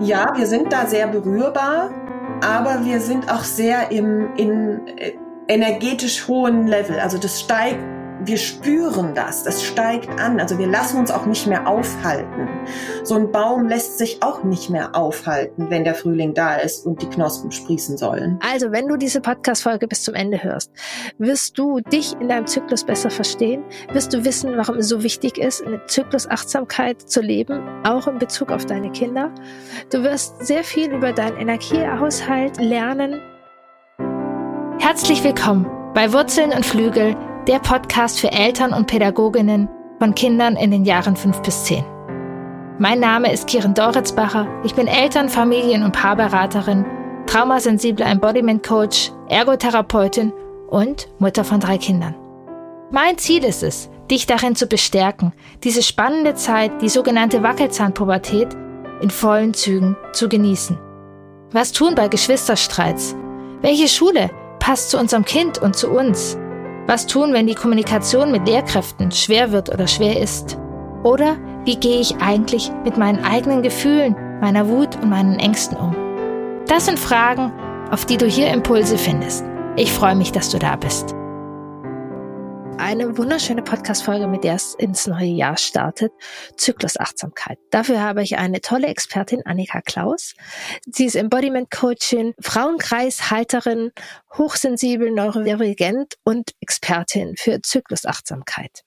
Ja, wir sind da sehr berührbar, aber wir sind auch sehr im in äh, energetisch hohen Level. Also das steigt wir spüren das, das steigt an. Also wir lassen uns auch nicht mehr aufhalten. So ein Baum lässt sich auch nicht mehr aufhalten, wenn der Frühling da ist und die Knospen sprießen sollen. Also wenn du diese Podcast-Folge bis zum Ende hörst, wirst du dich in deinem Zyklus besser verstehen, wirst du wissen, warum es so wichtig ist, eine Zyklusachtsamkeit zu leben, auch in Bezug auf deine Kinder. Du wirst sehr viel über deinen Energiehaushalt lernen. Herzlich willkommen bei Wurzeln und Flügel der Podcast für Eltern und Pädagoginnen von Kindern in den Jahren 5 bis 10. Mein Name ist Kiren Doritzbacher. Ich bin Eltern-, Familien- und Paarberaterin, traumasensible Embodiment Coach, Ergotherapeutin und Mutter von drei Kindern. Mein Ziel ist es, dich darin zu bestärken, diese spannende Zeit, die sogenannte Wackelzahnpubertät, in vollen Zügen zu genießen. Was tun bei Geschwisterstreits? Welche Schule passt zu unserem Kind und zu uns? Was tun, wenn die Kommunikation mit Lehrkräften schwer wird oder schwer ist? Oder wie gehe ich eigentlich mit meinen eigenen Gefühlen, meiner Wut und meinen Ängsten um? Das sind Fragen, auf die du hier Impulse findest. Ich freue mich, dass du da bist eine wunderschöne Podcast-Folge, mit der es ins neue Jahr startet. Zyklusachtsamkeit. Dafür habe ich eine tolle Expertin, Annika Klaus. Sie ist Embodiment Coachin, Frauenkreishalterin, hochsensibel, neurodivergent und Expertin für Zyklusachtsamkeit.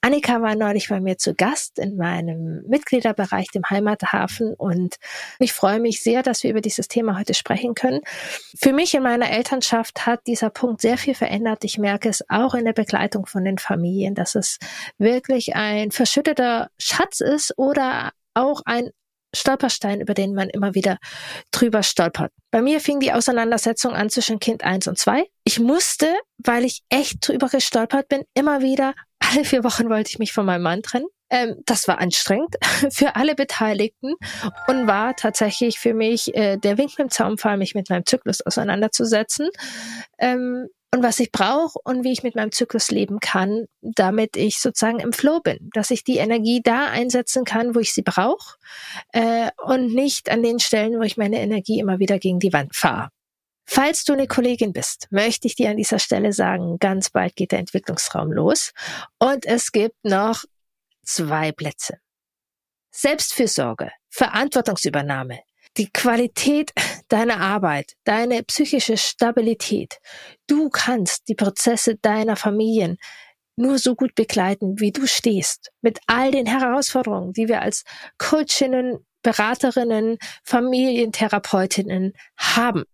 Annika war neulich bei mir zu Gast in meinem Mitgliederbereich, dem Heimathafen. Und ich freue mich sehr, dass wir über dieses Thema heute sprechen können. Für mich in meiner Elternschaft hat dieser Punkt sehr viel verändert. Ich merke es auch in der Begleitung von den Familien, dass es wirklich ein verschütteter Schatz ist oder auch ein Stolperstein, über den man immer wieder drüber stolpert. Bei mir fing die Auseinandersetzung an zwischen Kind eins und zwei. Ich musste, weil ich echt drüber gestolpert bin, immer wieder alle vier Wochen wollte ich mich von meinem Mann trennen. Ähm, das war anstrengend für alle Beteiligten und war tatsächlich für mich äh, der Wink mit dem Zaunpfahl, mich mit meinem Zyklus auseinanderzusetzen. Ähm, und was ich brauche und wie ich mit meinem Zyklus leben kann, damit ich sozusagen im Flow bin, dass ich die Energie da einsetzen kann, wo ich sie brauche äh, und nicht an den Stellen, wo ich meine Energie immer wieder gegen die Wand fahre. Falls du eine Kollegin bist, möchte ich dir an dieser Stelle sagen, ganz bald geht der Entwicklungsraum los und es gibt noch zwei Plätze. Selbstfürsorge, Verantwortungsübernahme, die Qualität deiner Arbeit, deine psychische Stabilität. Du kannst die Prozesse deiner Familien nur so gut begleiten, wie du stehst, mit all den Herausforderungen, die wir als Coachinnen, Beraterinnen, Familientherapeutinnen haben.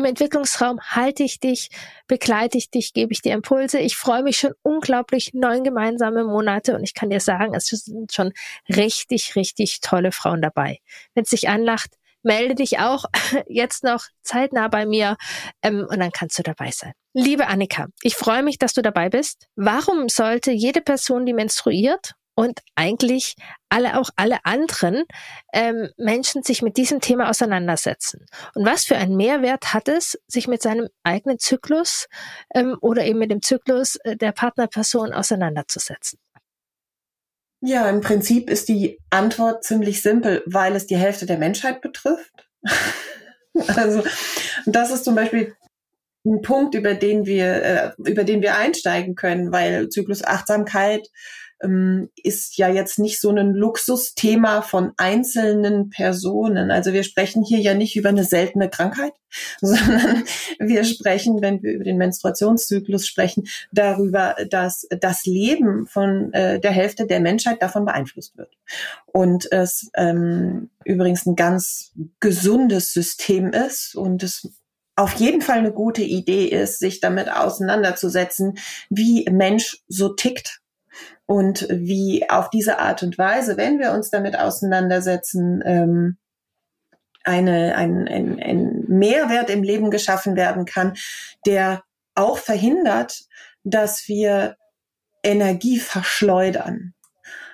Im Entwicklungsraum halte ich dich, begleite ich dich, gebe ich dir Impulse. Ich freue mich schon unglaublich neun gemeinsame Monate und ich kann dir sagen, es sind schon richtig, richtig tolle Frauen dabei. Wenn es sich anlacht, melde dich auch jetzt noch zeitnah bei mir ähm, und dann kannst du dabei sein. Liebe Annika, ich freue mich, dass du dabei bist. Warum sollte jede Person, die menstruiert und eigentlich alle auch alle anderen ähm, Menschen sich mit diesem Thema auseinandersetzen. Und was für einen Mehrwert hat es, sich mit seinem eigenen Zyklus ähm, oder eben mit dem Zyklus äh, der Partnerperson auseinanderzusetzen? Ja, im Prinzip ist die Antwort ziemlich simpel, weil es die Hälfte der Menschheit betrifft. also das ist zum Beispiel ein Punkt, über den wir, äh, über den wir einsteigen können, weil Zyklusachtsamkeit ist ja jetzt nicht so ein Luxusthema von einzelnen Personen. Also wir sprechen hier ja nicht über eine seltene Krankheit, sondern wir sprechen, wenn wir über den Menstruationszyklus sprechen, darüber, dass das Leben von äh, der Hälfte der Menschheit davon beeinflusst wird. Und es ähm, übrigens ein ganz gesundes System ist und es auf jeden Fall eine gute Idee ist, sich damit auseinanderzusetzen, wie Mensch so tickt und wie auf diese Art und Weise, wenn wir uns damit auseinandersetzen, ähm, eine, ein, ein, ein Mehrwert im Leben geschaffen werden kann, der auch verhindert, dass wir Energie verschleudern.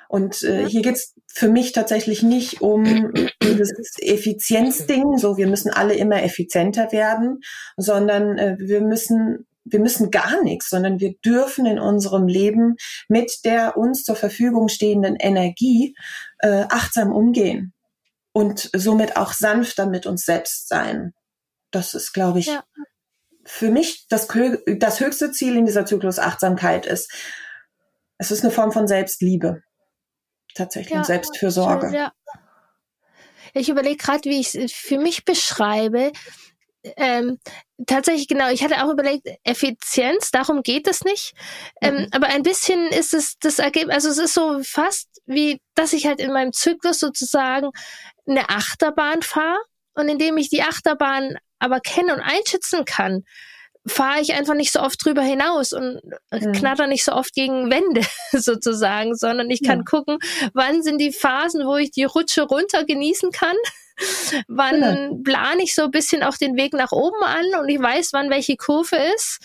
Und äh, hier geht's für mich tatsächlich nicht um dieses Effizienzding, so wir müssen alle immer effizienter werden, sondern äh, wir müssen wir müssen gar nichts, sondern wir dürfen in unserem Leben mit der uns zur Verfügung stehenden Energie äh, achtsam umgehen. und somit auch sanfter mit uns selbst sein. Das ist, glaube ich, ja. für mich das, das höchste Ziel in dieser Zyklusachtsamkeit ist. Es ist eine Form von Selbstliebe. Tatsächlich, ja, Selbstfürsorge. Ja. Ich überlege gerade, wie ich es für mich beschreibe. Ähm, tatsächlich, genau, ich hatte auch überlegt, Effizienz, darum geht es nicht. Ähm, mhm. Aber ein bisschen ist es das Ergebnis, also es ist so fast wie, dass ich halt in meinem Zyklus sozusagen eine Achterbahn fahre und indem ich die Achterbahn aber kenne und einschätzen kann, fahre ich einfach nicht so oft drüber hinaus und mhm. knatter nicht so oft gegen Wände sozusagen, sondern ich kann ja. gucken, wann sind die Phasen, wo ich die Rutsche runter genießen kann. wann ja. plane ich so ein bisschen auch den Weg nach oben an und ich weiß, wann welche Kurve ist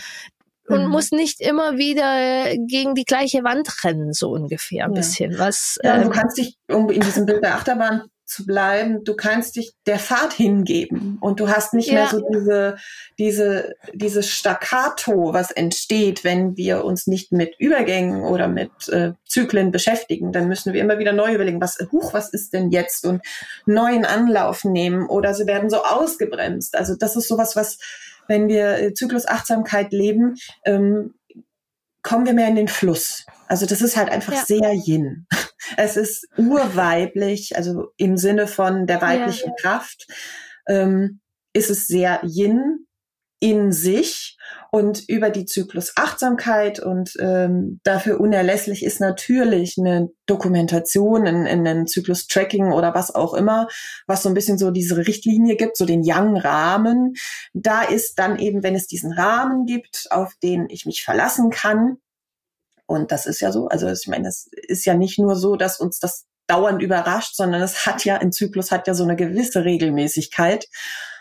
und mhm. muss nicht immer wieder gegen die gleiche Wand rennen, so ungefähr ein ja. bisschen. Was, ja, ähm, du kannst dich, um in diesem Bild der Achterbahn zu bleiben, du kannst dich der Fahrt hingeben und du hast nicht ja. mehr so diese, diese, dieses Staccato, was entsteht, wenn wir uns nicht mit Übergängen oder mit äh, Zyklen beschäftigen. Dann müssen wir immer wieder neu überlegen, was, huch, was ist denn jetzt und neuen Anlauf nehmen oder sie werden so ausgebremst. Also das ist sowas, was, wenn wir äh, Zyklusachtsamkeit leben, ähm, kommen wir mehr in den Fluss. Also das ist halt einfach ja. sehr Yin. Es ist urweiblich, also im Sinne von der weiblichen ja, ja. Kraft, ähm, ist es sehr Yin in sich und über die Zyklusachtsamkeit und ähm, dafür unerlässlich ist natürlich eine Dokumentation, ein, ein Zyklus-Tracking oder was auch immer, was so ein bisschen so diese Richtlinie gibt, so den Yang-Rahmen. Da ist dann eben, wenn es diesen Rahmen gibt, auf den ich mich verlassen kann, und das ist ja so, also ich meine, es ist ja nicht nur so, dass uns das dauernd überrascht, sondern es hat ja, ein Zyklus hat ja so eine gewisse Regelmäßigkeit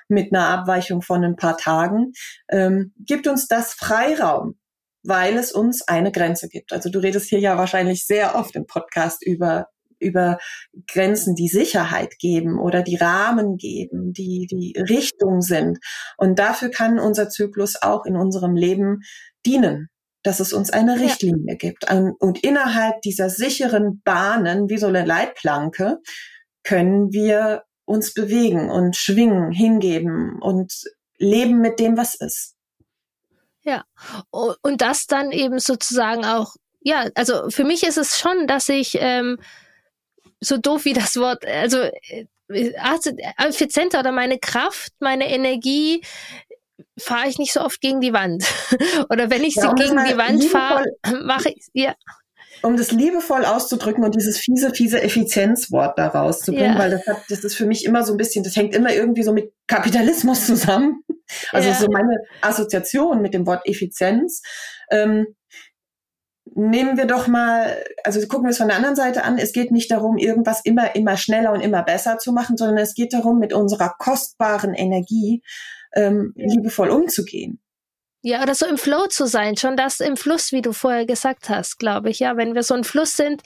mit einer Abweichung von ein paar Tagen, ähm, gibt uns das Freiraum, weil es uns eine Grenze gibt. Also du redest hier ja wahrscheinlich sehr oft im Podcast über über Grenzen, die Sicherheit geben oder die Rahmen geben, die die Richtung sind. Und dafür kann unser Zyklus auch in unserem Leben dienen dass es uns eine Richtlinie ja. gibt. Und innerhalb dieser sicheren Bahnen, wie so eine Leitplanke, können wir uns bewegen und schwingen, hingeben und leben mit dem, was ist. Ja, und das dann eben sozusagen auch, ja, also für mich ist es schon, dass ich ähm, so doof wie das Wort, also äh, effizienter oder meine Kraft, meine Energie fahre ich nicht so oft gegen die Wand. Oder wenn ich ja, sie gegen die Wand fahre, mache ich ja. Um das liebevoll auszudrücken und dieses fiese, fiese Effizienzwort da rauszubringen, ja. weil das, hat, das ist für mich immer so ein bisschen, das hängt immer irgendwie so mit Kapitalismus zusammen. Also ja. so meine Assoziation mit dem Wort Effizienz. Ähm, nehmen wir doch mal, also gucken wir es von der anderen Seite an. Es geht nicht darum, irgendwas immer, immer schneller und immer besser zu machen, sondern es geht darum, mit unserer kostbaren Energie ähm, liebevoll umzugehen. Ja, oder so im Flow zu sein, schon das im Fluss, wie du vorher gesagt hast, glaube ich. Ja, wenn wir so ein Fluss sind,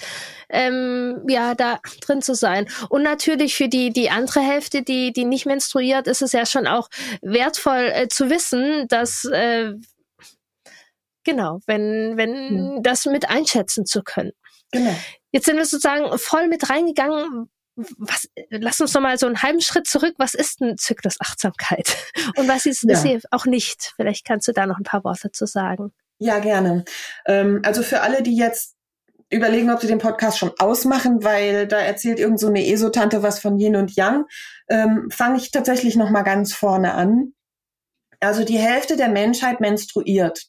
ähm, ja, da drin zu sein. Und natürlich für die die andere Hälfte, die die nicht menstruiert, ist es ja schon auch wertvoll äh, zu wissen, dass äh, genau, wenn wenn mhm. das mit einschätzen zu können. Genau. Jetzt sind wir sozusagen voll mit reingegangen, was, lass uns noch mal so einen halben Schritt zurück. Was ist denn Zyklusachtsamkeit? Und was ist, ja. sie auch nicht? Vielleicht kannst du da noch ein paar Worte zu sagen. Ja, gerne. Ähm, also für alle, die jetzt überlegen, ob sie den Podcast schon ausmachen, weil da erzählt irgend so eine Esotante was von Yin und Yang, ähm, fange ich tatsächlich noch mal ganz vorne an. Also die Hälfte der Menschheit menstruiert.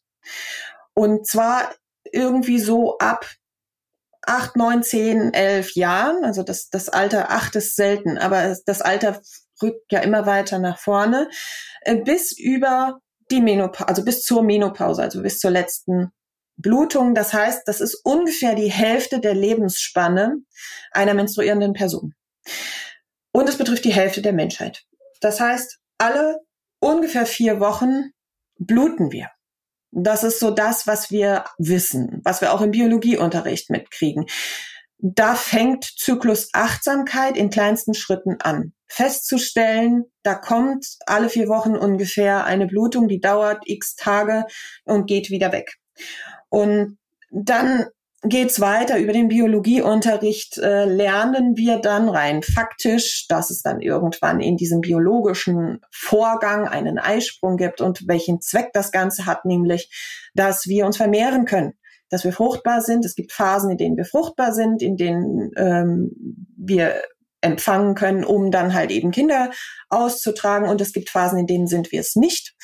Und zwar irgendwie so ab acht, neun, zehn, elf Jahren, also das, das Alter acht ist selten, aber das Alter rückt ja immer weiter nach vorne, äh, bis über die Menopause, also bis zur Menopause, also bis zur letzten Blutung. Das heißt, das ist ungefähr die Hälfte der Lebensspanne einer menstruierenden Person. Und es betrifft die Hälfte der Menschheit. Das heißt, alle ungefähr vier Wochen bluten wir. Das ist so das, was wir wissen, was wir auch im Biologieunterricht mitkriegen. Da fängt Zyklus Achtsamkeit in kleinsten Schritten an. Festzustellen, da kommt alle vier Wochen ungefähr eine Blutung, die dauert x Tage und geht wieder weg. Und dann geht's weiter. Über den Biologieunterricht äh, lernen wir dann rein faktisch, dass es dann irgendwann in diesem biologischen Vorgang einen Eisprung gibt und welchen Zweck das Ganze hat, nämlich, dass wir uns vermehren können, dass wir fruchtbar sind. Es gibt Phasen, in denen wir fruchtbar sind, in denen ähm, wir empfangen können, um dann halt eben Kinder auszutragen. Und es gibt Phasen, in denen sind wir es nicht.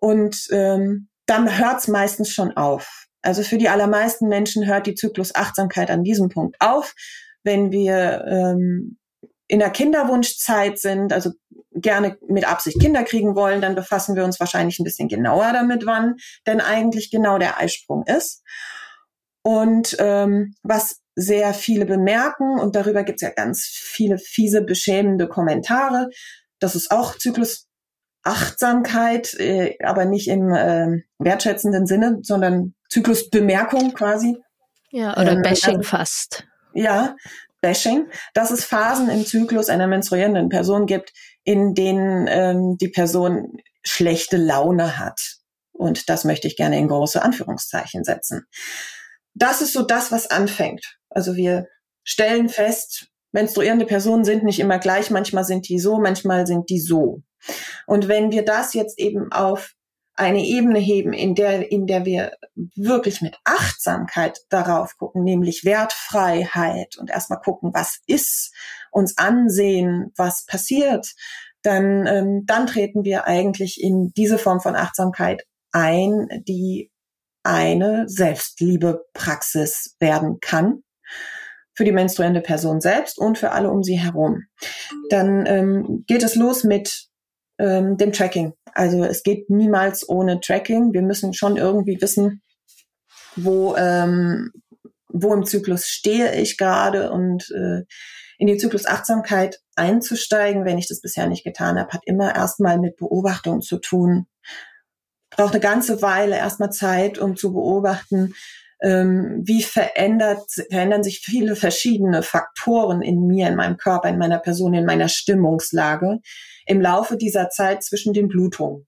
Und ähm, dann hört's meistens schon auf. Also für die allermeisten Menschen hört die Zyklusachtsamkeit an diesem Punkt auf. Wenn wir ähm, in der Kinderwunschzeit sind, also gerne mit Absicht Kinder kriegen wollen, dann befassen wir uns wahrscheinlich ein bisschen genauer damit, wann denn eigentlich genau der Eisprung ist. Und ähm, was sehr viele bemerken, und darüber gibt es ja ganz viele fiese, beschämende Kommentare, das ist auch Zyklusachtsamkeit, äh, aber nicht im äh, wertschätzenden Sinne, sondern Zyklusbemerkung quasi. Ja, oder ähm, Bashing also, fast. Ja, Bashing, dass es Phasen im Zyklus einer menstruierenden Person gibt, in denen ähm, die Person schlechte Laune hat. Und das möchte ich gerne in große Anführungszeichen setzen das ist so das, was anfängt. Also wir stellen fest, menstruierende Personen sind nicht immer gleich, manchmal sind die so, manchmal sind die so. Und wenn wir das jetzt eben auf eine Ebene heben, in der, in der wir wirklich mit Achtsamkeit darauf gucken, nämlich Wertfreiheit und erstmal gucken, was ist, uns ansehen, was passiert, dann, ähm, dann treten wir eigentlich in diese Form von Achtsamkeit ein, die eine Selbstliebepraxis werden kann für die menstruierende Person selbst und für alle um sie herum. Dann ähm, geht es los mit ähm, dem Tracking. Also es geht niemals ohne Tracking. Wir müssen schon irgendwie wissen, wo, ähm, wo im Zyklus stehe ich gerade und äh, in die Zyklusachtsamkeit einzusteigen, wenn ich das bisher nicht getan habe, hat immer erstmal mit Beobachtung zu tun braucht eine ganze Weile erstmal Zeit, um zu beobachten, ähm, wie verändert, verändern sich viele verschiedene Faktoren in mir, in meinem Körper, in meiner Person, in meiner Stimmungslage im Laufe dieser Zeit zwischen den Blutungen.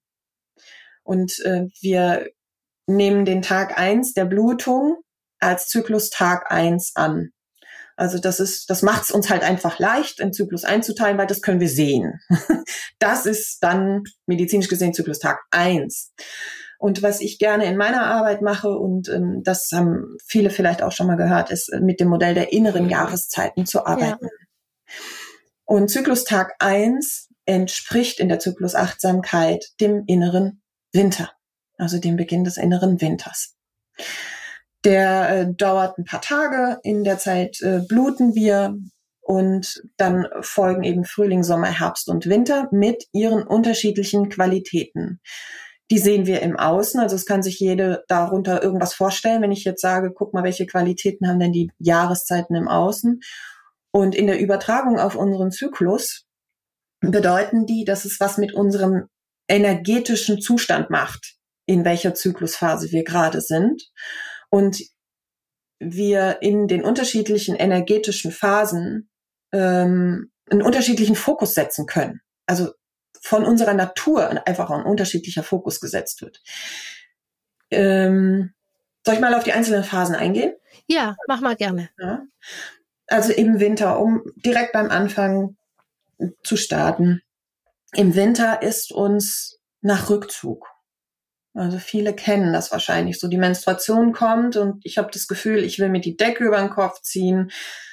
Und äh, wir nehmen den Tag eins der Blutung als Zyklus Tag eins an. Also das ist, das macht es uns halt einfach leicht, in Zyklus einzuteilen, weil das können wir sehen. Das ist dann medizinisch gesehen Zyklus Tag eins. Und was ich gerne in meiner Arbeit mache, und ähm, das haben viele vielleicht auch schon mal gehört, ist äh, mit dem Modell der inneren Jahreszeiten zu arbeiten. Ja. Und Zyklus Tag eins entspricht in der Zyklusachtsamkeit dem inneren Winter, also dem Beginn des inneren Winters. Der äh, dauert ein paar Tage. In der Zeit äh, bluten wir und dann folgen eben Frühling, Sommer, Herbst und Winter mit ihren unterschiedlichen Qualitäten. Die sehen wir im Außen, also es kann sich jede darunter irgendwas vorstellen, wenn ich jetzt sage, guck mal, welche Qualitäten haben denn die Jahreszeiten im Außen. Und in der Übertragung auf unseren Zyklus bedeuten die, dass es was mit unserem energetischen Zustand macht, in welcher Zyklusphase wir gerade sind und wir in den unterschiedlichen energetischen Phasen ähm, einen unterschiedlichen Fokus setzen können. Also von unserer Natur einfach ein unterschiedlicher Fokus gesetzt wird. Ähm, soll ich mal auf die einzelnen Phasen eingehen? Ja, mach mal gerne. Ja. Also im Winter, um direkt beim Anfang zu starten. Im Winter ist uns nach Rückzug. Also viele kennen das wahrscheinlich so. Die Menstruation kommt und ich habe das Gefühl, ich will mir die Decke über den Kopf ziehen,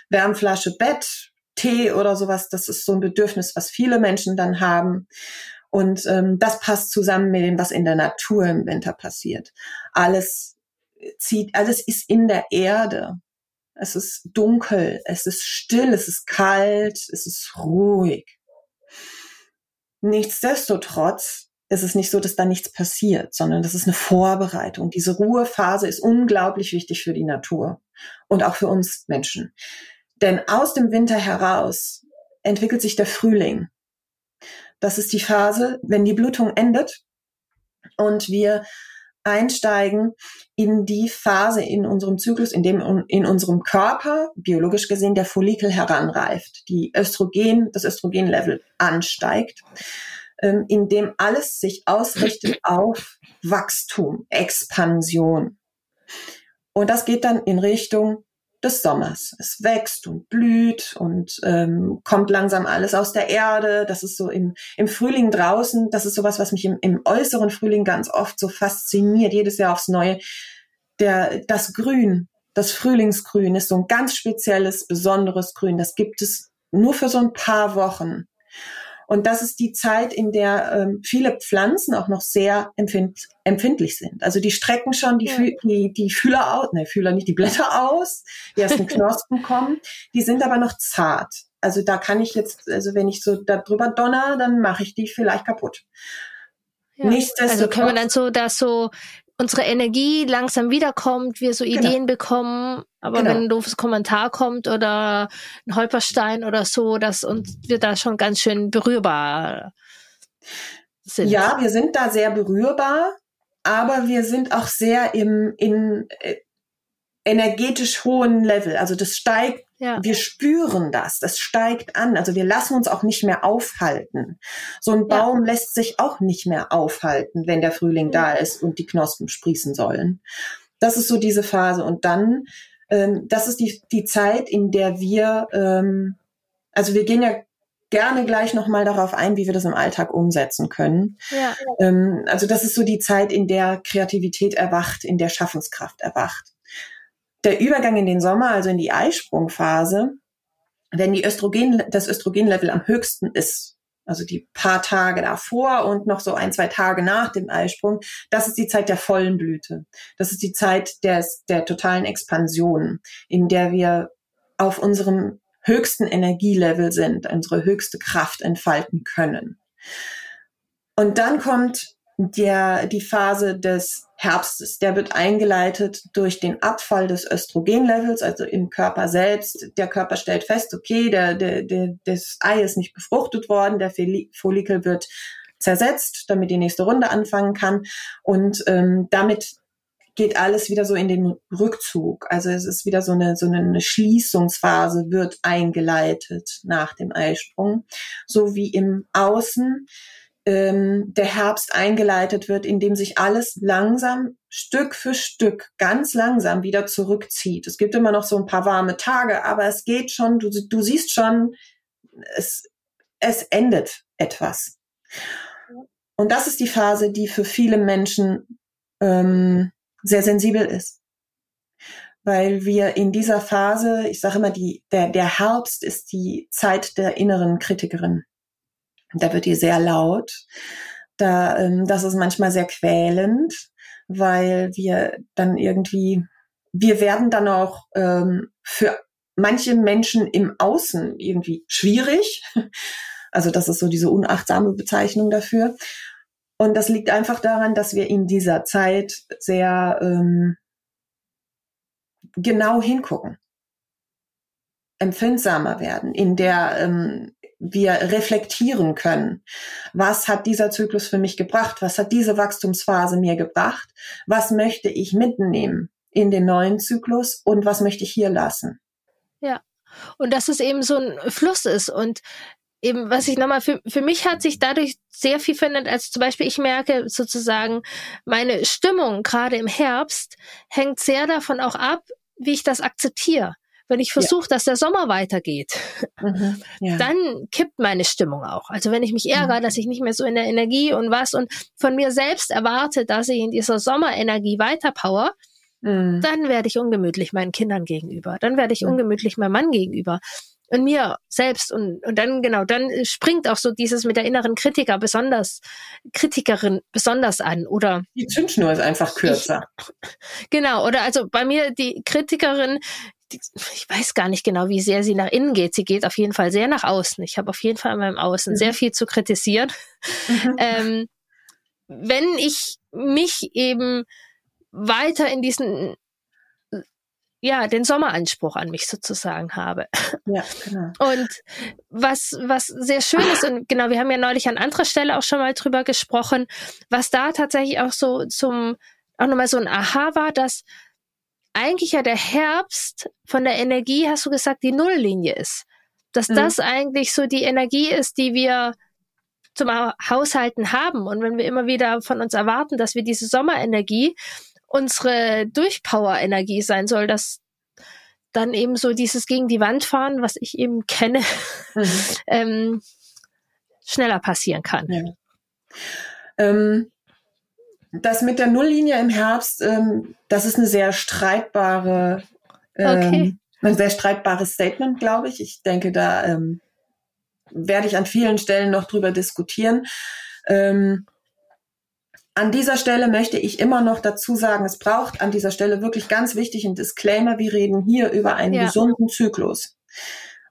Wärmflasche, Bett, Tee oder sowas. Das ist so ein Bedürfnis, was viele Menschen dann haben. Und ähm, das passt zusammen mit dem, was in der Natur im Winter passiert. Alles zieht, alles ist in der Erde. Es ist dunkel, es ist still, es ist kalt, es ist ruhig. Nichtsdestotrotz ist es nicht so, dass da nichts passiert, sondern das ist eine Vorbereitung. Diese Ruhephase ist unglaublich wichtig für die Natur und auch für uns Menschen. Denn aus dem Winter heraus entwickelt sich der Frühling. Das ist die Phase, wenn die Blutung endet und wir einsteigen in die Phase in unserem Zyklus, in dem in unserem Körper, biologisch gesehen, der Follikel heranreift, die Östrogen, das Östrogenlevel ansteigt ähm, in dem alles sich ausrichtet auf Wachstum, Expansion. Und das geht dann in Richtung des Sommers. Es wächst und blüht und ähm, kommt langsam alles aus der Erde. Das ist so im, im Frühling draußen. Das ist sowas, was mich im, im äußeren Frühling ganz oft so fasziniert, jedes Jahr aufs Neue. Der, das Grün, das Frühlingsgrün ist so ein ganz spezielles, besonderes Grün. Das gibt es nur für so ein paar Wochen. Und das ist die Zeit, in der ähm, viele Pflanzen auch noch sehr empfind empfindlich sind. Also die strecken schon die, ja. die, die Fühler aus, ne, Fühler nicht, die Blätter aus, die ersten Knospen kommen. Die sind aber noch zart. Also da kann ich jetzt, also wenn ich so da drüber donner, dann mache ich die vielleicht kaputt. Ja. Also können wir dann so das so unsere Energie langsam wiederkommt, wir so genau. Ideen bekommen, aber genau. wenn ein doofes Kommentar kommt oder ein Holperstein oder so, dass uns wir da schon ganz schön berührbar sind. Ja, wir sind da sehr berührbar, aber wir sind auch sehr im in äh, energetisch hohen Level. Also das steigt, ja. wir spüren das, das steigt an. Also wir lassen uns auch nicht mehr aufhalten. So ein Baum ja. lässt sich auch nicht mehr aufhalten, wenn der Frühling da ist und die Knospen sprießen sollen. Das ist so diese Phase. Und dann, ähm, das ist die, die Zeit, in der wir, ähm, also wir gehen ja gerne gleich nochmal darauf ein, wie wir das im Alltag umsetzen können. Ja. Ähm, also das ist so die Zeit, in der Kreativität erwacht, in der Schaffenskraft erwacht der Übergang in den Sommer, also in die Eisprungphase, wenn die Östrogen, das Östrogenlevel am höchsten ist, also die paar Tage davor und noch so ein, zwei Tage nach dem Eisprung, das ist die Zeit der vollen Blüte. Das ist die Zeit des, der totalen Expansion, in der wir auf unserem höchsten Energielevel sind, unsere höchste Kraft entfalten können. Und dann kommt der, die Phase des Herbstes. Der wird eingeleitet durch den Abfall des Östrogenlevels, also im Körper selbst. Der Körper stellt fest, okay, der, der, der, das Ei ist nicht befruchtet worden, der Follikel wird zersetzt, damit die nächste Runde anfangen kann. Und ähm, damit geht alles wieder so in den Rückzug. Also es ist wieder so eine, so eine Schließungsphase wird eingeleitet nach dem Eisprung. So wie im Außen ähm, der Herbst eingeleitet wird, in dem sich alles langsam, Stück für Stück, ganz langsam wieder zurückzieht. Es gibt immer noch so ein paar warme Tage, aber es geht schon, du, du siehst schon, es, es endet etwas. Und das ist die Phase, die für viele Menschen ähm, sehr sensibel ist. Weil wir in dieser Phase, ich sage immer, die, der, der Herbst ist die Zeit der inneren Kritikerin. Da wird die sehr laut. Da, ähm, das ist manchmal sehr quälend, weil wir dann irgendwie, wir werden dann auch ähm, für manche Menschen im Außen irgendwie schwierig. Also das ist so diese unachtsame Bezeichnung dafür. Und das liegt einfach daran, dass wir in dieser Zeit sehr ähm, genau hingucken, empfindsamer werden, in der ähm, wir reflektieren können. Was hat dieser Zyklus für mich gebracht? Was hat diese Wachstumsphase mir gebracht? Was möchte ich mitnehmen in den neuen Zyklus und was möchte ich hier lassen? Ja. Und dass es eben so ein Fluss ist und eben, was ich nochmal, für, für mich hat sich dadurch sehr viel verändert, als zum Beispiel ich merke sozusagen, meine Stimmung gerade im Herbst hängt sehr davon auch ab, wie ich das akzeptiere wenn ich versuche, ja. dass der Sommer weitergeht, mhm, ja. dann kippt meine Stimmung auch. Also wenn ich mich ärgere, mhm. dass ich nicht mehr so in der Energie und was und von mir selbst erwarte, dass ich in dieser Sommerenergie weiterpower, mhm. dann werde ich ungemütlich meinen Kindern gegenüber. Dann werde ich ungemütlich meinem Mann gegenüber und mir selbst und, und dann genau, dann springt auch so dieses mit der inneren Kritiker besonders, Kritikerin besonders an oder. Die Zündschnur ist einfach kürzer. Ich, genau, oder also bei mir die Kritikerin, ich weiß gar nicht genau, wie sehr sie nach innen geht. Sie geht auf jeden Fall sehr nach außen. Ich habe auf jeden Fall in meinem Außen mhm. sehr viel zu kritisieren. Mhm. Ähm, wenn ich mich eben weiter in diesen, ja, den Sommeranspruch an mich sozusagen habe. Ja, genau. Und was, was sehr schön ist, und genau, wir haben ja neulich an anderer Stelle auch schon mal drüber gesprochen, was da tatsächlich auch so zum, auch nochmal so ein Aha war, dass eigentlich ja der Herbst von der Energie, hast du gesagt, die Nulllinie ist. Dass mhm. das eigentlich so die Energie ist, die wir zum Haushalten haben. Und wenn wir immer wieder von uns erwarten, dass wir diese Sommerenergie unsere Durchpower-Energie sein soll, dass dann eben so dieses gegen die Wand fahren, was ich eben kenne, mhm. ähm, schneller passieren kann. Ja. Ähm, das mit der Nulllinie im Herbst, ähm, das ist eine sehr streitbare, ähm, okay. ein sehr streitbares Statement, glaube ich. Ich denke, da ähm, werde ich an vielen Stellen noch drüber diskutieren. Ähm, an dieser Stelle möchte ich immer noch dazu sagen, es braucht an dieser Stelle wirklich ganz wichtig ein Disclaimer. Wir reden hier über einen ja. gesunden Zyklus.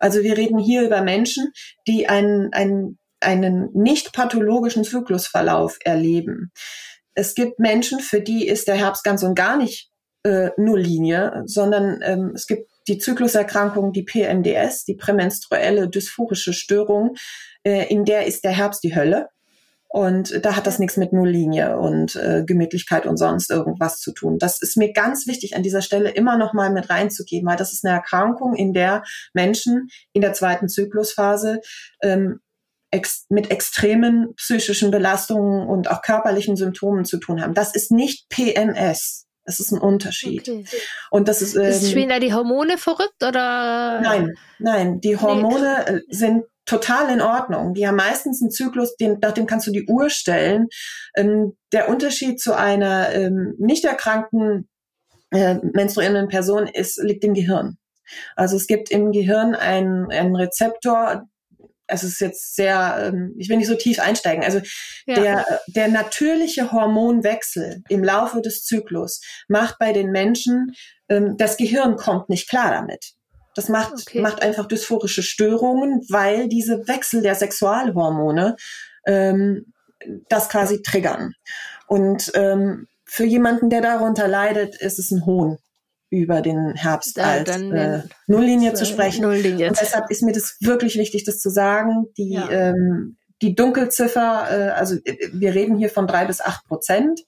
Also wir reden hier über Menschen, die einen, einen, einen nicht pathologischen Zyklusverlauf erleben. Es gibt Menschen, für die ist der Herbst ganz und gar nicht äh, Nulllinie, sondern ähm, es gibt die Zykluserkrankung, die PMDS, die prämenstruelle dysphorische Störung, äh, in der ist der Herbst die Hölle. Und da hat das nichts mit Nulllinie und äh, Gemütlichkeit und sonst irgendwas zu tun. Das ist mir ganz wichtig, an dieser Stelle immer noch mal mit reinzugeben, weil das ist eine Erkrankung, in der Menschen in der zweiten Zyklusphase ähm, ex mit extremen psychischen Belastungen und auch körperlichen Symptomen zu tun haben. Das ist nicht PMS. Es ist ein Unterschied. Okay. Und das ist. Ähm, ist spielen da die Hormone verrückt oder? Nein, nein. Die Hormone nee. Äh, sind total in Ordnung. Die haben meistens einen Zyklus, den, nach dem kannst du die Uhr stellen. Ähm, der Unterschied zu einer ähm, nicht erkrankten äh, menstruierenden Person ist, liegt im Gehirn. Also es gibt im Gehirn einen, einen Rezeptor, es ist jetzt sehr, ähm, ich will nicht so tief einsteigen. Also ja. der, der natürliche Hormonwechsel im Laufe des Zyklus macht bei den Menschen, ähm, das Gehirn kommt nicht klar damit. Das macht, okay. macht einfach dysphorische Störungen, weil diese Wechsel der Sexualhormone ähm, das quasi triggern. Und ähm, für jemanden, der darunter leidet, ist es ein Hohn über den Herbst ja, als äh, Nulllinie zu sprechen. Nulllinie. Und deshalb ist mir das wirklich wichtig, das zu sagen. Die, ja. ähm, die Dunkelziffer, äh, also äh, wir reden hier von drei bis acht Prozent,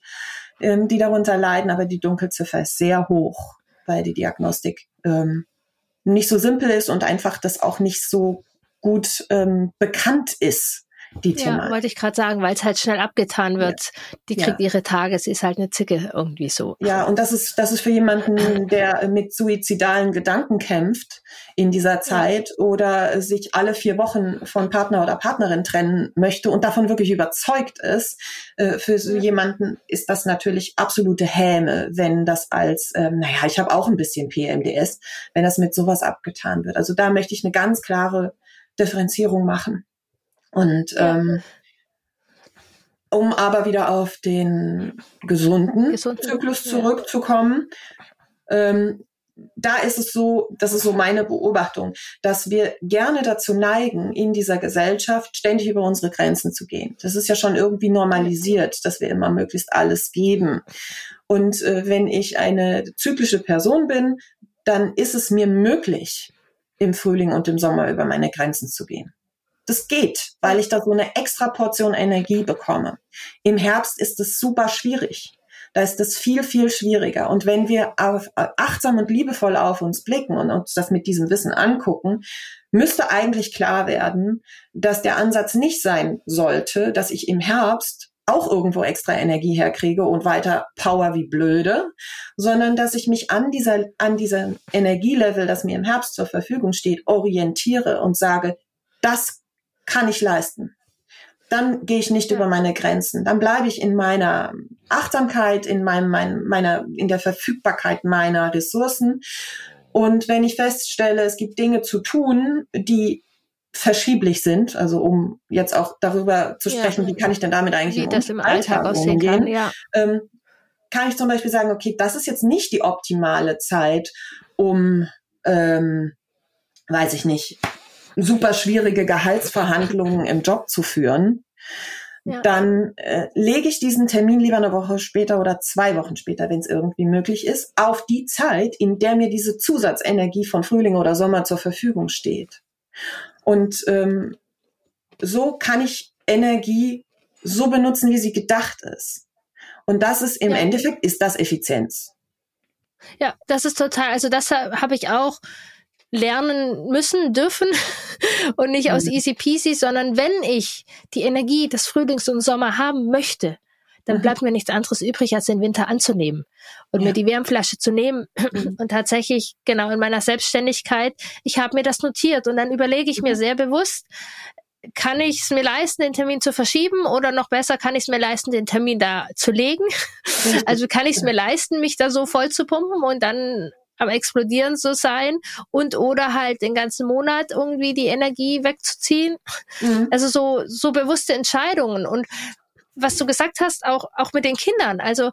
ähm, die darunter leiden, aber die Dunkelziffer ist sehr hoch, weil die Diagnostik ähm, nicht so simpel ist und einfach das auch nicht so gut ähm, bekannt ist die Thema. Ja, wollte ich gerade sagen, weil es halt schnell abgetan wird. Ja. Die kriegt ja. ihre Tage, sie ist halt eine Zicke irgendwie so. Ja, und das ist, das ist für jemanden, der mit suizidalen Gedanken kämpft in dieser Zeit ja. oder sich alle vier Wochen von Partner oder Partnerin trennen möchte und davon wirklich überzeugt ist, äh, für so jemanden ist das natürlich absolute Häme, wenn das als, ähm, naja, ich habe auch ein bisschen PMDS, wenn das mit sowas abgetan wird. Also da möchte ich eine ganz klare Differenzierung machen. Und ähm, um aber wieder auf den gesunden Gesund Zyklus zurückzukommen, ähm, da ist es so, das ist so meine Beobachtung, dass wir gerne dazu neigen, in dieser Gesellschaft ständig über unsere Grenzen zu gehen. Das ist ja schon irgendwie normalisiert, dass wir immer möglichst alles geben. Und äh, wenn ich eine zyklische Person bin, dann ist es mir möglich, im Frühling und im Sommer über meine Grenzen zu gehen. Das geht, weil ich da so eine extra Portion Energie bekomme. Im Herbst ist es super schwierig. Da ist es viel, viel schwieriger. Und wenn wir auf, achtsam und liebevoll auf uns blicken und uns das mit diesem Wissen angucken, müsste eigentlich klar werden, dass der Ansatz nicht sein sollte, dass ich im Herbst auch irgendwo extra Energie herkriege und weiter Power wie blöde, sondern dass ich mich an dieser, an diesem Energielevel, das mir im Herbst zur Verfügung steht, orientiere und sage, das kann ich leisten. Dann gehe ich nicht ja. über meine Grenzen. Dann bleibe ich in meiner Achtsamkeit, in meinem, mein, meiner, in der Verfügbarkeit meiner Ressourcen. Und wenn ich feststelle, es gibt Dinge zu tun, die verschieblich sind, also um jetzt auch darüber zu sprechen, ja. wie kann ich denn damit eigentlich wie im, das im Alltag, Alltag aussehen kann, ja. ähm, kann ich zum Beispiel sagen, okay, das ist jetzt nicht die optimale Zeit, um, ähm, weiß ich nicht, super schwierige Gehaltsverhandlungen im Job zu führen, ja. dann äh, lege ich diesen Termin lieber eine Woche später oder zwei Wochen später, wenn es irgendwie möglich ist, auf die Zeit, in der mir diese Zusatzenergie von Frühling oder Sommer zur Verfügung steht. Und ähm, so kann ich Energie so benutzen, wie sie gedacht ist. Und das ist im ja. Endeffekt, ist das Effizienz. Ja, das ist total, also das habe ich auch lernen müssen, dürfen und nicht aus mhm. easy peasy, sondern wenn ich die Energie des Frühlings und Sommer haben möchte, dann mhm. bleibt mir nichts anderes übrig, als den Winter anzunehmen und ja. mir die Wärmflasche zu nehmen. Mhm. Und tatsächlich, genau in meiner Selbstständigkeit, ich habe mir das notiert und dann überlege ich mir sehr bewusst, kann ich es mir leisten, den Termin zu verschieben oder noch besser, kann ich es mir leisten, den Termin da zu legen? Also kann ich es mir leisten, mich da so voll zu pumpen und dann am explodieren zu sein und oder halt den ganzen Monat irgendwie die Energie wegzuziehen. Mhm. Also so so bewusste Entscheidungen und was du gesagt hast, auch auch mit den Kindern. Also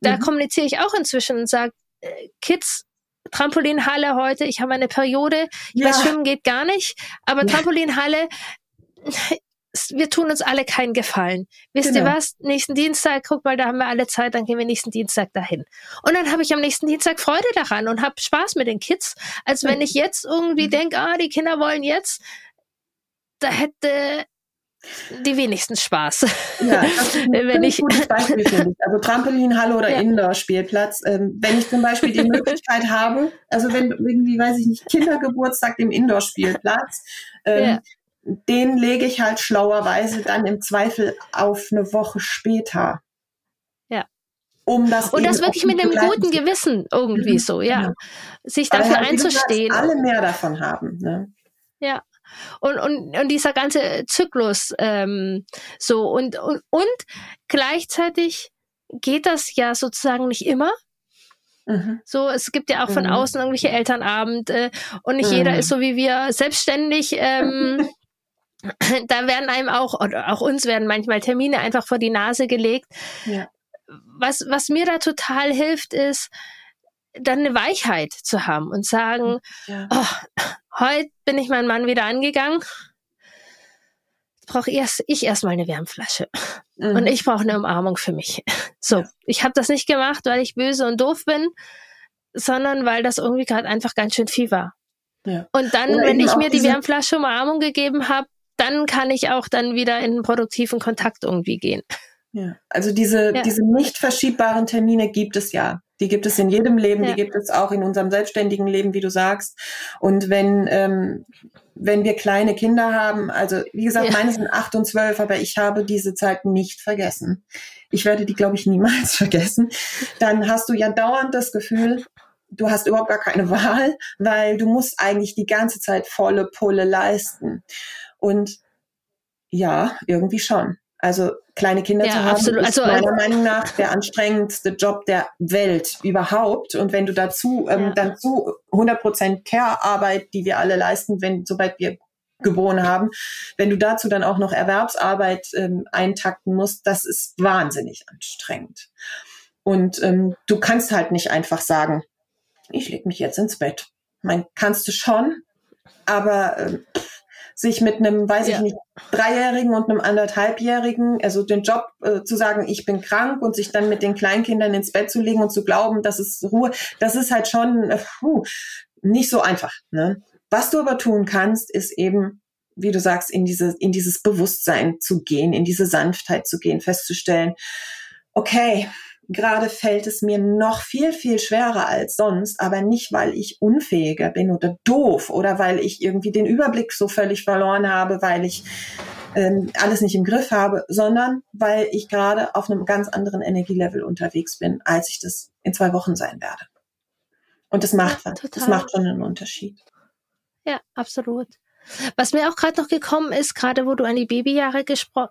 da mhm. kommuniziere ich auch inzwischen und sage, äh, Kids, Trampolinhalle heute, ich habe eine Periode, ich ja. weiß, Schwimmen geht gar nicht, aber ja. Trampolinhalle, wir tun uns alle keinen Gefallen. Wisst genau. ihr was? Nächsten Dienstag, guck mal, da haben wir alle Zeit, dann gehen wir nächsten Dienstag dahin. Und dann habe ich am nächsten Dienstag Freude daran und habe Spaß mit den Kids, als wenn ich jetzt irgendwie denke, ah, die Kinder wollen jetzt, da hätte die wenigsten Spaß. Ja, ein wenn ich gutes Beispiel finde. Also Trampolinhalle oder ja. Indoor-Spielplatz. Ähm, wenn ich zum Beispiel die Möglichkeit habe, also wenn irgendwie, weiß ich nicht, Kindergeburtstag im Indoor-Spielplatz, ähm, ja den lege ich halt schlauerweise dann im Zweifel auf eine Woche später. Ja. Um das Und das wirklich mit einem guten Gewissen irgendwie mhm. so, ja. ja. Sich dafür halt, einzustehen. Gesagt, alle mehr davon haben. Ne? Ja. Und, und, und dieser ganze Zyklus ähm, so und, und, und gleichzeitig geht das ja sozusagen nicht immer. Mhm. So, es gibt ja auch von mhm. außen irgendwelche Elternabend äh, und nicht mhm. jeder ist so wie wir selbstständig ähm, da werden einem auch, oder auch uns werden manchmal Termine einfach vor die Nase gelegt. Ja. Was, was mir da total hilft, ist, dann eine Weichheit zu haben und sagen, ja. oh, heute bin ich meinen Mann wieder angegangen. Brauche erst ich erstmal eine Wärmflasche mhm. und ich brauche eine Umarmung für mich. So, ja. ich habe das nicht gemacht, weil ich böse und doof bin, sondern weil das irgendwie gerade einfach ganz schön viel war. Ja. Und dann, Oder wenn ich mir die Wärmflasche Umarmung gegeben habe, dann kann ich auch dann wieder in einen produktiven Kontakt irgendwie gehen. Ja, also diese, ja. diese nicht verschiebbaren Termine gibt es ja. Die gibt es in jedem Leben, ja. die gibt es auch in unserem selbstständigen Leben, wie du sagst. Und wenn, ähm, wenn wir kleine Kinder haben, also wie gesagt, ja. meine sind acht und zwölf, aber ich habe diese Zeit nicht vergessen. Ich werde die, glaube ich, niemals vergessen. Dann hast du ja dauernd das Gefühl, du hast überhaupt gar keine Wahl, weil du musst eigentlich die ganze Zeit volle Pulle leisten. Und ja, irgendwie schon. Also kleine Kinder ja, zu haben, absolut. ist also, meiner also, Meinung nach der anstrengendste Job der Welt überhaupt. Und wenn du dazu ähm, ja. dann zu 100% Care-Arbeit, die wir alle leisten, wenn sobald wir geboren haben, wenn du dazu dann auch noch Erwerbsarbeit ähm, eintakten musst, das ist wahnsinnig anstrengend. Und ähm, du kannst halt nicht einfach sagen, ich leg mich jetzt ins Bett. Man kannst du schon, aber äh, sich mit einem, weiß ja. ich nicht, Dreijährigen und einem anderthalbjährigen, also den Job äh, zu sagen, ich bin krank und sich dann mit den Kleinkindern ins Bett zu legen und zu glauben, das ist Ruhe, das ist halt schon äh, puh, nicht so einfach. Ne? Was du aber tun kannst, ist eben, wie du sagst, in diese, in dieses Bewusstsein zu gehen, in diese Sanftheit zu gehen, festzustellen, okay, Gerade fällt es mir noch viel, viel schwerer als sonst, aber nicht, weil ich unfähiger bin oder doof oder weil ich irgendwie den Überblick so völlig verloren habe, weil ich ähm, alles nicht im Griff habe, sondern weil ich gerade auf einem ganz anderen Energielevel unterwegs bin, als ich das in zwei Wochen sein werde. Und das macht ja, Das macht schon einen Unterschied. Ja, absolut. Was mir auch gerade noch gekommen ist, gerade wo du an die Babyjahre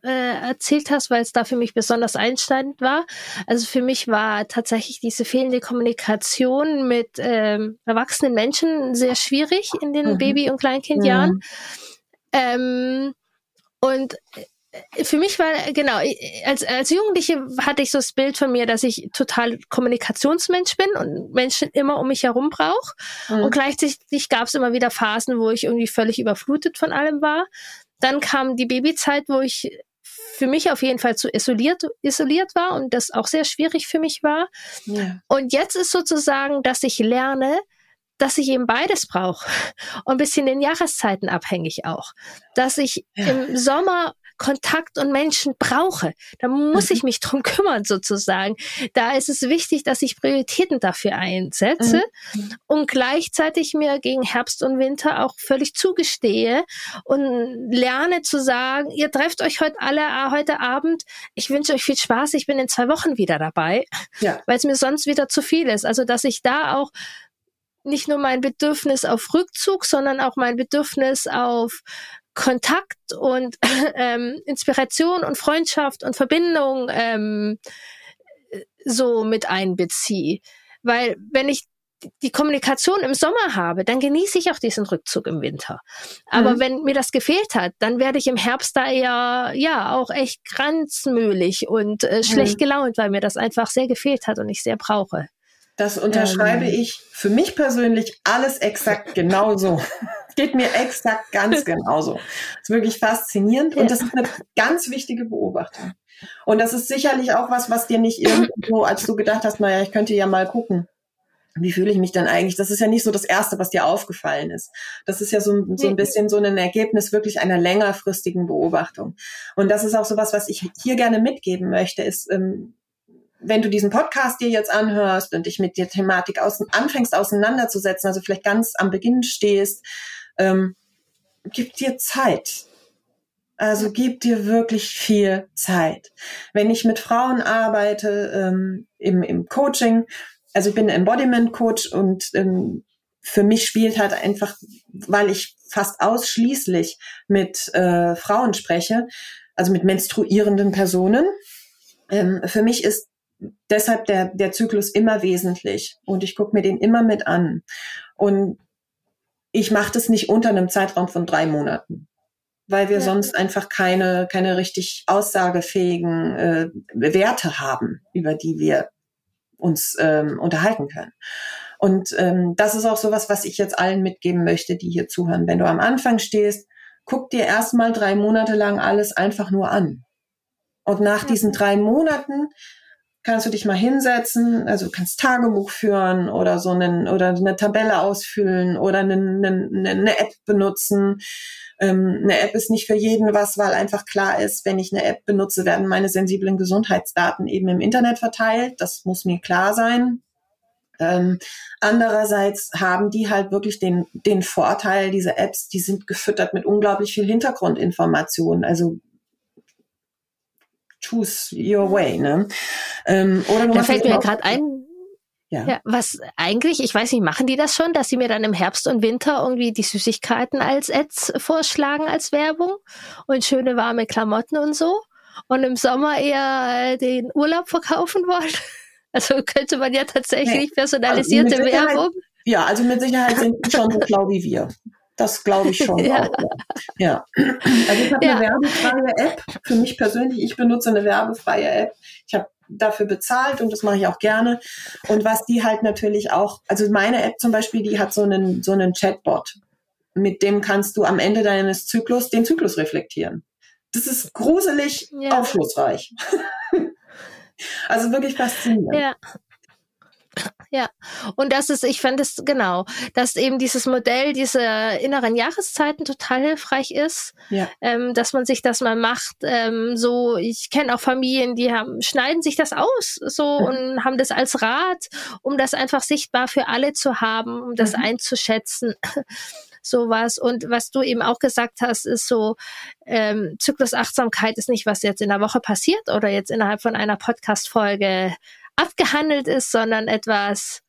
äh, erzählt hast, weil es da für mich besonders einsteigend war. Also für mich war tatsächlich diese fehlende Kommunikation mit ähm, erwachsenen Menschen sehr schwierig in den mhm. Baby- und Kleinkindjahren. Mhm. Ähm, und für mich war, genau, als, als Jugendliche hatte ich so das Bild von mir, dass ich total Kommunikationsmensch bin und Menschen immer um mich herum brauche. Mhm. Und gleichzeitig gab es immer wieder Phasen, wo ich irgendwie völlig überflutet von allem war. Dann kam die Babyzeit, wo ich für mich auf jeden Fall zu isoliert, isoliert war und das auch sehr schwierig für mich war. Ja. Und jetzt ist sozusagen, dass ich lerne, dass ich eben beides brauche und ein bisschen den Jahreszeiten abhängig auch. Dass ich ja. im Sommer Kontakt und Menschen brauche, dann muss mhm. ich mich drum kümmern sozusagen. Da ist es wichtig, dass ich Prioritäten dafür einsetze mhm. und gleichzeitig mir gegen Herbst und Winter auch völlig zugestehe und lerne zu sagen, ihr trefft euch heute alle äh, heute Abend. Ich wünsche euch viel Spaß. Ich bin in zwei Wochen wieder dabei, ja. weil es mir sonst wieder zu viel ist. Also dass ich da auch nicht nur mein Bedürfnis auf Rückzug, sondern auch mein Bedürfnis auf Kontakt und ähm, Inspiration und Freundschaft und Verbindung ähm, so mit einbeziehe. Weil wenn ich die Kommunikation im Sommer habe, dann genieße ich auch diesen Rückzug im Winter. Aber mhm. wenn mir das gefehlt hat, dann werde ich im Herbst da eher, ja, auch echt kranzmühlig und äh, schlecht mhm. gelaunt, weil mir das einfach sehr gefehlt hat und ich sehr brauche. Das unterschreibe ähm. ich für mich persönlich alles exakt genauso. Geht mir exakt ganz genauso. ist wirklich faszinierend und das ist eine ganz wichtige Beobachtung. Und das ist sicherlich auch was, was dir nicht irgendwo, als du gedacht hast, naja, ich könnte ja mal gucken. Wie fühle ich mich dann eigentlich? Das ist ja nicht so das Erste, was dir aufgefallen ist. Das ist ja so, so ein bisschen so ein Ergebnis wirklich einer längerfristigen Beobachtung. Und das ist auch so was, was ich hier gerne mitgeben möchte, ist, ähm, wenn du diesen Podcast dir jetzt anhörst und dich mit der Thematik aus, anfängst auseinanderzusetzen, also vielleicht ganz am Beginn stehst, ähm, gib dir Zeit. Also gib dir wirklich viel Zeit. Wenn ich mit Frauen arbeite ähm, im, im Coaching, also ich bin Embodiment Coach und ähm, für mich spielt halt einfach, weil ich fast ausschließlich mit äh, Frauen spreche, also mit menstruierenden Personen. Ähm, für mich ist deshalb der, der Zyklus immer wesentlich und ich gucke mir den immer mit an. Und ich mache das nicht unter einem Zeitraum von drei Monaten, weil wir ja. sonst einfach keine, keine richtig aussagefähigen äh, Werte haben, über die wir uns ähm, unterhalten können. Und ähm, das ist auch sowas, was ich jetzt allen mitgeben möchte, die hier zuhören. Wenn du am Anfang stehst, guck dir erstmal drei Monate lang alles einfach nur an. Und nach diesen drei Monaten kannst du dich mal hinsetzen, also kannst Tagebuch führen oder so einen, oder eine Tabelle ausfüllen oder eine, eine, eine App benutzen. Ähm, eine App ist nicht für jeden was, weil einfach klar ist, wenn ich eine App benutze, werden meine sensiblen Gesundheitsdaten eben im Internet verteilt. Das muss mir klar sein. Ähm, andererseits haben die halt wirklich den, den Vorteil, diese Apps, die sind gefüttert mit unglaublich viel Hintergrundinformationen. Also choose your way. Ne? Ähm, oder da fällt mir gerade ein, ja. ja. was eigentlich, ich weiß nicht, machen die das schon, dass sie mir dann im Herbst und Winter irgendwie die Süßigkeiten als Ads vorschlagen als Werbung und schöne warme Klamotten und so und im Sommer eher äh, den Urlaub verkaufen wollen? Also könnte man ja tatsächlich nee. personalisierte also Werbung. Ja, also mit Sicherheit sind die schon so schlau wie wir. Das glaube ich schon. ja. Auch, ja. Also ich habe ja. eine werbefreie App. Für mich persönlich, ich benutze eine werbefreie App. Ich habe dafür bezahlt und das mache ich auch gerne. Und was die halt natürlich auch, also meine App zum Beispiel, die hat so einen, so einen Chatbot. Mit dem kannst du am Ende deines Zyklus den Zyklus reflektieren. Das ist gruselig ja. aufschlussreich. also wirklich faszinierend. Ja. Ja, und das ist, ich fand es genau, dass eben dieses Modell diese inneren Jahreszeiten total hilfreich ist, ja. ähm, dass man sich das mal macht. Ähm, so, ich kenne auch Familien, die haben schneiden sich das aus, so mhm. und haben das als Rat, um das einfach sichtbar für alle zu haben, um das mhm. einzuschätzen. sowas. Und was du eben auch gesagt hast, ist so, ähm, Zyklusachtsamkeit ist nicht, was jetzt in der Woche passiert oder jetzt innerhalb von einer Podcast-Folge abgehandelt ist, sondern etwas,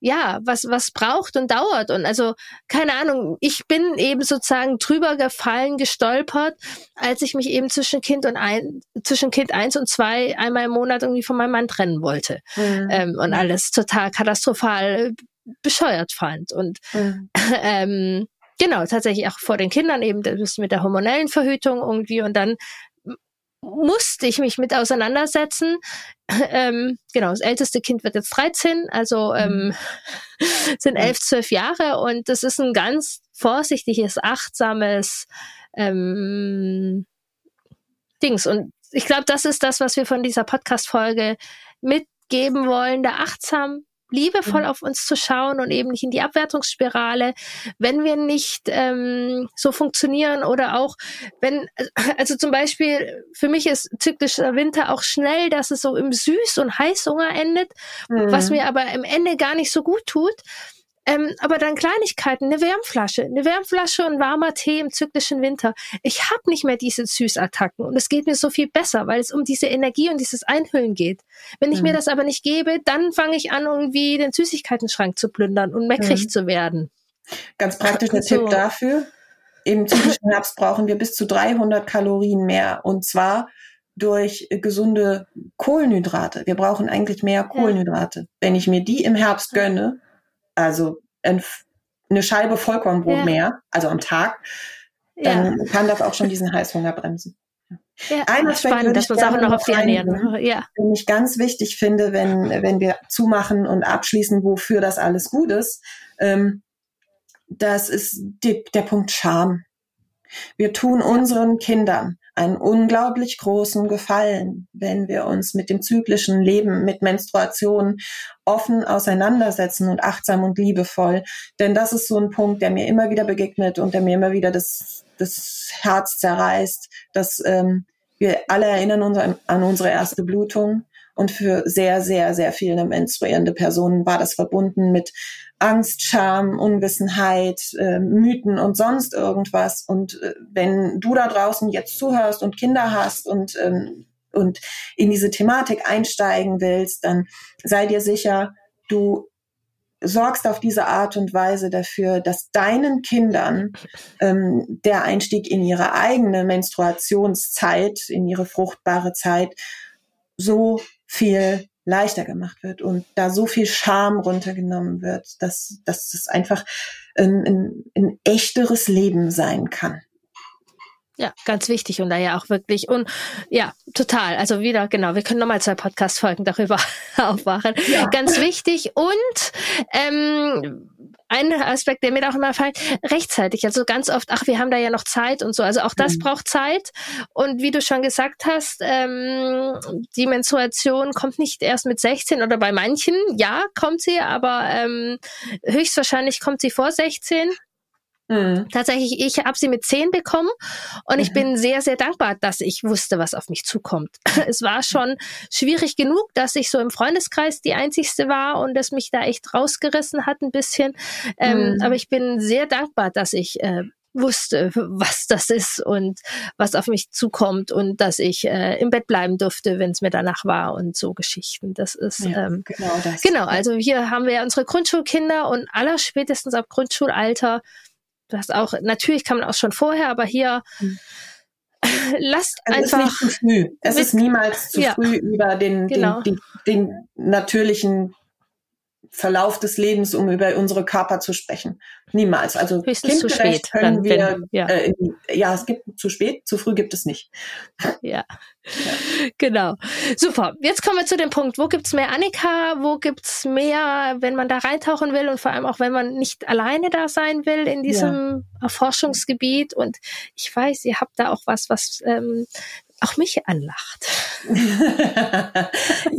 ja, was, was braucht und dauert. Und also, keine Ahnung, ich bin eben sozusagen drüber gefallen, gestolpert, als ich mich eben zwischen Kind und ein, zwischen Kind eins und zwei einmal im Monat irgendwie von meinem Mann trennen wollte. Mhm. Ähm, und alles total katastrophal bescheuert fand. Und mhm. ähm, genau, tatsächlich auch vor den Kindern eben das mit der hormonellen Verhütung irgendwie und dann musste ich mich mit auseinandersetzen. Ähm, genau, das älteste Kind wird jetzt 13, also ähm, sind elf, zwölf Jahre und das ist ein ganz vorsichtiges, achtsames ähm, Dings. Und ich glaube, das ist das, was wir von dieser Podcast-Folge mitgeben wollen, da achtsam liebevoll mhm. auf uns zu schauen und eben nicht in die Abwertungsspirale, wenn wir nicht ähm, so funktionieren oder auch wenn, also zum Beispiel für mich ist zyklischer Winter auch schnell, dass es so im Süß- und Heißhunger endet, mhm. was mir aber im Ende gar nicht so gut tut. Ähm, aber dann Kleinigkeiten, eine Wärmflasche, eine Wärmflasche und warmer Tee im zyklischen Winter. Ich habe nicht mehr diese Süßattacken und es geht mir so viel besser, weil es um diese Energie und dieses Einhüllen geht. Wenn ich mhm. mir das aber nicht gebe, dann fange ich an, irgendwie den Süßigkeitenschrank zu plündern und meckrig mhm. zu werden. Ganz praktischer so. Tipp dafür. Im zyklischen Herbst brauchen wir bis zu 300 Kalorien mehr und zwar durch gesunde Kohlenhydrate. Wir brauchen eigentlich mehr Kohlenhydrate. Ja. Wenn ich mir die im Herbst gönne, also ein, eine Scheibe Vollkornbrot ja. mehr, also am Tag, dann ja. kann das auch schon diesen Heißhunger bremsen. Ja, ein Aspekt, spannend, dass wir auch noch auf die Ernährung, ja. den ich ganz wichtig finde, wenn, wenn wir zumachen und abschließen, wofür das alles gut ist, ähm, das ist die, der Punkt Scham. Wir tun unseren Kindern einen unglaublich großen Gefallen, wenn wir uns mit dem zyklischen Leben, mit Menstruation offen auseinandersetzen und achtsam und liebevoll. Denn das ist so ein Punkt, der mir immer wieder begegnet und der mir immer wieder das, das Herz zerreißt, dass ähm, wir alle erinnern uns an, an unsere erste Blutung. Und für sehr, sehr, sehr viele menstruierende Personen war das verbunden mit Angst, Scham, Unwissenheit, äh, Mythen und sonst irgendwas. Und äh, wenn du da draußen jetzt zuhörst und Kinder hast und, ähm, und in diese Thematik einsteigen willst, dann sei dir sicher, du sorgst auf diese Art und Weise dafür, dass deinen Kindern ähm, der Einstieg in ihre eigene Menstruationszeit, in ihre fruchtbare Zeit so viel leichter gemacht wird und da so viel Scham runtergenommen wird, dass, dass es einfach ein, ein, ein echteres Leben sein kann. Ja, ganz wichtig und da ja auch wirklich und ja, total. Also wieder, genau, wir können nochmal zwei Podcast-Folgen darüber aufmachen. Ja. Ganz wichtig und ähm, ein Aspekt, der mir auch immer fällt, rechtzeitig. Also ganz oft, ach, wir haben da ja noch Zeit und so. Also auch das mhm. braucht Zeit. Und wie du schon gesagt hast, ähm, die Menstruation kommt nicht erst mit 16 oder bei manchen, ja, kommt sie, aber ähm, höchstwahrscheinlich kommt sie vor 16. Mhm. Tatsächlich, ich habe sie mit zehn bekommen und ich bin sehr, sehr dankbar, dass ich wusste, was auf mich zukommt. Es war schon schwierig genug, dass ich so im Freundeskreis die einzigste war und es mich da echt rausgerissen hat ein bisschen. Ähm, mhm. Aber ich bin sehr dankbar, dass ich äh, wusste, was das ist und was auf mich zukommt und dass ich äh, im Bett bleiben durfte, wenn es mir danach war und so Geschichten. Das ist ja, ähm, genau das. Genau, also hier haben wir ja unsere Grundschulkinder und aller spätestens ab Grundschulalter Du hast auch, natürlich kann man auch schon vorher, aber hier mhm. lasst es einfach. Ist nicht zu früh. Es ist niemals zu ja. früh über den, genau. den, den, den natürlichen Verlauf des Lebens, um über unsere Körper zu sprechen. Niemals. Also Höchstens zu spät. können dann, wir, wenn, ja. Äh, ja, es gibt zu spät, zu früh gibt es nicht. Ja. ja. Genau. Super. Jetzt kommen wir zu dem Punkt, wo gibt's mehr Annika, wo gibt's mehr, wenn man da reintauchen will und vor allem auch, wenn man nicht alleine da sein will in diesem ja. Erforschungsgebiet. Und ich weiß, ihr habt da auch was, was ähm, auch mich anlacht.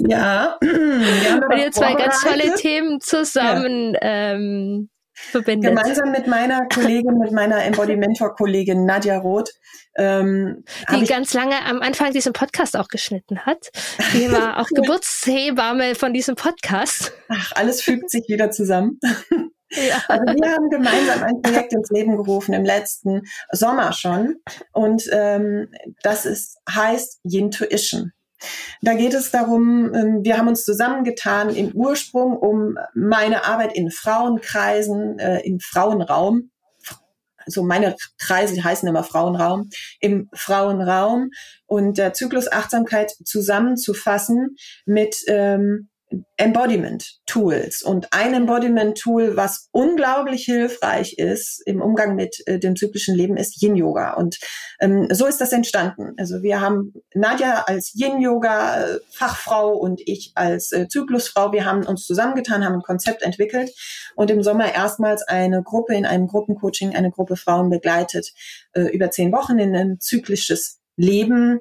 ja, weil ihr zwei ganz tolle Themen zusammen ja. ähm, verbindet. Gemeinsam mit meiner Kollegin, mit meiner Embody-Mentor-Kollegin Nadja Roth. Ähm, die ganz lange am Anfang diesen Podcast auch geschnitten hat. Die war auch Geburtshebamme von diesem Podcast. Ach, alles fügt sich wieder zusammen. Ja. Also wir haben gemeinsam ein Projekt ins Leben gerufen im letzten Sommer schon und ähm, das ist heißt Yintuition. Da geht es darum, ähm, wir haben uns zusammengetan im Ursprung, um meine Arbeit in Frauenkreisen, äh, im Frauenraum, also meine Kreise heißen immer Frauenraum, im Frauenraum und der Zyklusachtsamkeit zusammenzufassen mit ähm, Embodiment Tools. Und ein Embodiment Tool, was unglaublich hilfreich ist im Umgang mit äh, dem zyklischen Leben, ist Yin Yoga. Und ähm, so ist das entstanden. Also wir haben Nadja als Yin Yoga äh, und ich als äh, Zyklusfrau. Wir haben uns zusammengetan, haben ein Konzept entwickelt und im Sommer erstmals eine Gruppe in einem Gruppencoaching, eine Gruppe Frauen begleitet, äh, über zehn Wochen in ein zyklisches Leben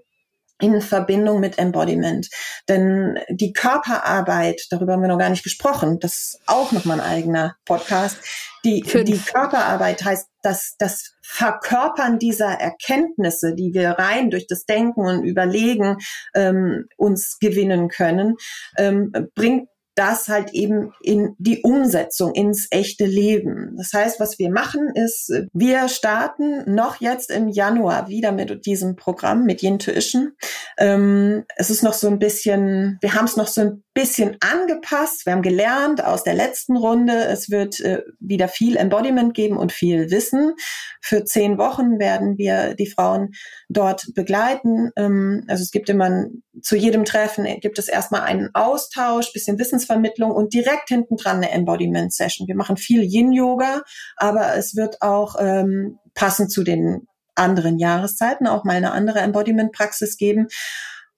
in Verbindung mit Embodiment. Denn die Körperarbeit, darüber haben wir noch gar nicht gesprochen, das ist auch nochmal ein eigener Podcast. Die, die Körperarbeit heißt, dass das Verkörpern dieser Erkenntnisse, die wir rein durch das Denken und Überlegen ähm, uns gewinnen können, ähm, bringt das halt eben in die Umsetzung ins echte Leben. Das heißt, was wir machen ist, wir starten noch jetzt im Januar wieder mit diesem Programm, mit Yin Tuition. Ähm, es ist noch so ein bisschen, wir haben es noch so ein bisschen angepasst. Wir haben gelernt aus der letzten Runde. Es wird äh, wieder viel Embodiment geben und viel Wissen. Für zehn Wochen werden wir die Frauen dort begleiten. Ähm, also es gibt immer zu jedem Treffen gibt es erstmal einen Austausch, bisschen Wissensvermittlung und direkt hinten dran eine Embodiment Session. Wir machen viel Yin Yoga, aber es wird auch ähm, passend zu den anderen Jahreszeiten auch mal eine andere Embodiment Praxis geben.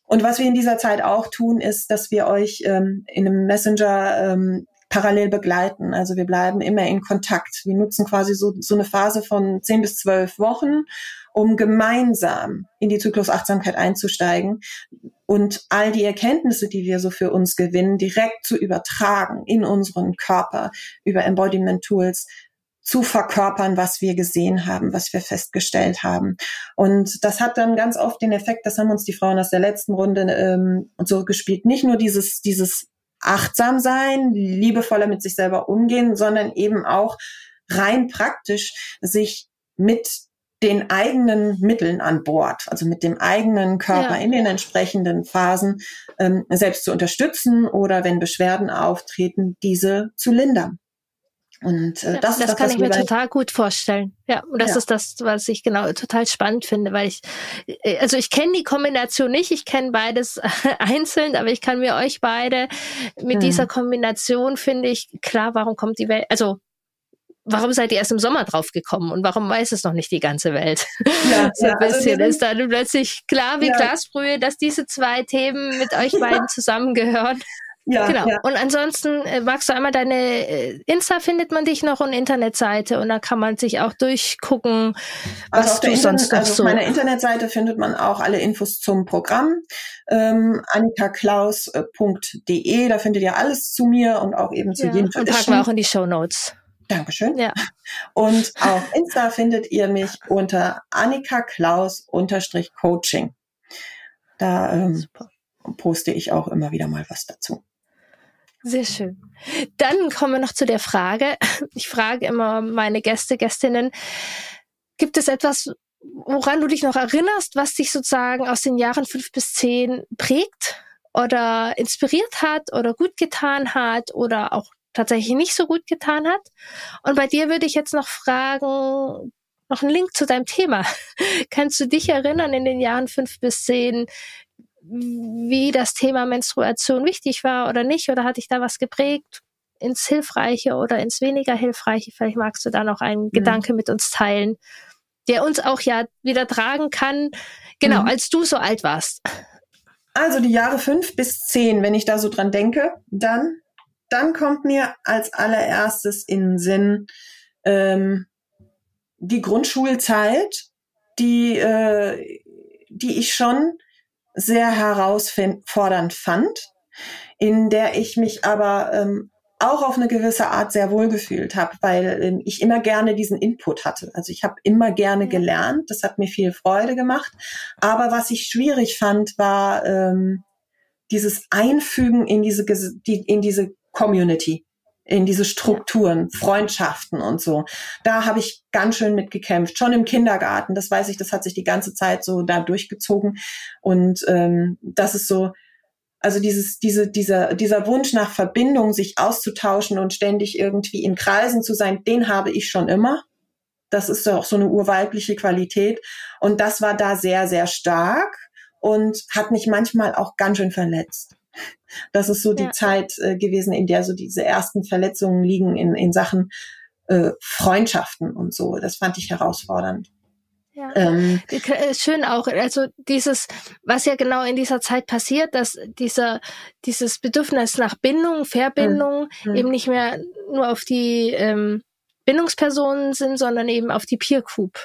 Und was wir in dieser Zeit auch tun, ist, dass wir euch ähm, in einem Messenger ähm, parallel begleiten. Also wir bleiben immer in Kontakt. Wir nutzen quasi so, so eine Phase von zehn bis zwölf Wochen, um gemeinsam in die Zyklusachtsamkeit einzusteigen und all die Erkenntnisse, die wir so für uns gewinnen, direkt zu übertragen in unseren Körper über Embodiment Tools, zu verkörpern, was wir gesehen haben, was wir festgestellt haben. Und das hat dann ganz oft den Effekt, das haben uns die Frauen aus der letzten Runde ähm, so gespielt, nicht nur dieses, dieses achtsam sein, liebevoller mit sich selber umgehen, sondern eben auch rein praktisch sich mit den eigenen Mitteln an Bord, also mit dem eigenen Körper ja. in den entsprechenden Phasen ähm, selbst zu unterstützen oder wenn Beschwerden auftreten, diese zu lindern. Und äh, ja, das, das, das kann ich mir total gut vorstellen. Ja, und das ja. ist das, was ich genau total spannend finde, weil ich, äh, also ich kenne die Kombination nicht, ich kenne beides einzeln, aber ich kann mir euch beide mit hm. dieser Kombination finde ich klar, warum kommt die Welt, also warum seid ihr erst im Sommer drauf gekommen und warum weiß es noch nicht die ganze Welt? Ja, so ein also bisschen also ist dann plötzlich klar wie ja. Glasbrühe, dass diese zwei Themen mit euch beiden zusammengehören. Ja, genau. Ja. Und ansonsten äh, magst du einmal deine äh, Insta findet man dich noch und Internetseite und da kann man sich auch durchgucken, was also du Internet, sonst noch also so. Auf meiner Internetseite findet man auch alle Infos zum Programm. Ähm, annikaklaus.de, da findet ihr alles zu mir und auch eben zu ja, jedem Und packen wir auch in die Show Notes. Dankeschön. Ja. Und auf Insta findet ihr mich unter Annika Klaus unterstrich Coaching. Da ähm, poste ich auch immer wieder mal was dazu. Sehr schön. Dann kommen wir noch zu der Frage. Ich frage immer meine Gäste, Gästinnen, gibt es etwas, woran du dich noch erinnerst, was dich sozusagen aus den Jahren fünf bis zehn prägt oder inspiriert hat oder gut getan hat oder auch tatsächlich nicht so gut getan hat? Und bei dir würde ich jetzt noch fragen, noch einen Link zu deinem Thema. Kannst du dich erinnern in den Jahren fünf bis zehn, wie das Thema Menstruation wichtig war oder nicht? Oder hat dich da was geprägt ins Hilfreiche oder ins weniger Hilfreiche? Vielleicht magst du da noch einen mhm. Gedanke mit uns teilen, der uns auch ja wieder tragen kann, genau, mhm. als du so alt warst. Also die Jahre fünf bis zehn, wenn ich da so dran denke, dann, dann kommt mir als allererstes in den Sinn ähm, die Grundschulzeit, die, äh, die ich schon sehr herausfordernd fand, in der ich mich aber ähm, auch auf eine gewisse Art sehr wohl gefühlt habe, weil ähm, ich immer gerne diesen Input hatte. Also ich habe immer gerne gelernt, das hat mir viel Freude gemacht. Aber was ich schwierig fand, war ähm, dieses Einfügen in diese die, in diese Community in diese Strukturen, Freundschaften und so. Da habe ich ganz schön mitgekämpft. Schon im Kindergarten, das weiß ich, das hat sich die ganze Zeit so da durchgezogen. Und ähm, das ist so, also dieses, diese, dieser, dieser Wunsch nach Verbindung, sich auszutauschen und ständig irgendwie in Kreisen zu sein, den habe ich schon immer. Das ist doch so eine urweibliche Qualität. Und das war da sehr, sehr stark und hat mich manchmal auch ganz schön verletzt. Das ist so die ja. Zeit äh, gewesen, in der so diese ersten Verletzungen liegen in, in Sachen äh, Freundschaften und so. Das fand ich herausfordernd. Ja. Ähm, äh, Schön auch, also dieses, was ja genau in dieser Zeit passiert, dass dieser, dieses Bedürfnis nach Bindung, Verbindung mhm. eben nicht mehr nur auf die ähm, Bindungspersonen sind, sondern eben auf die Peer Group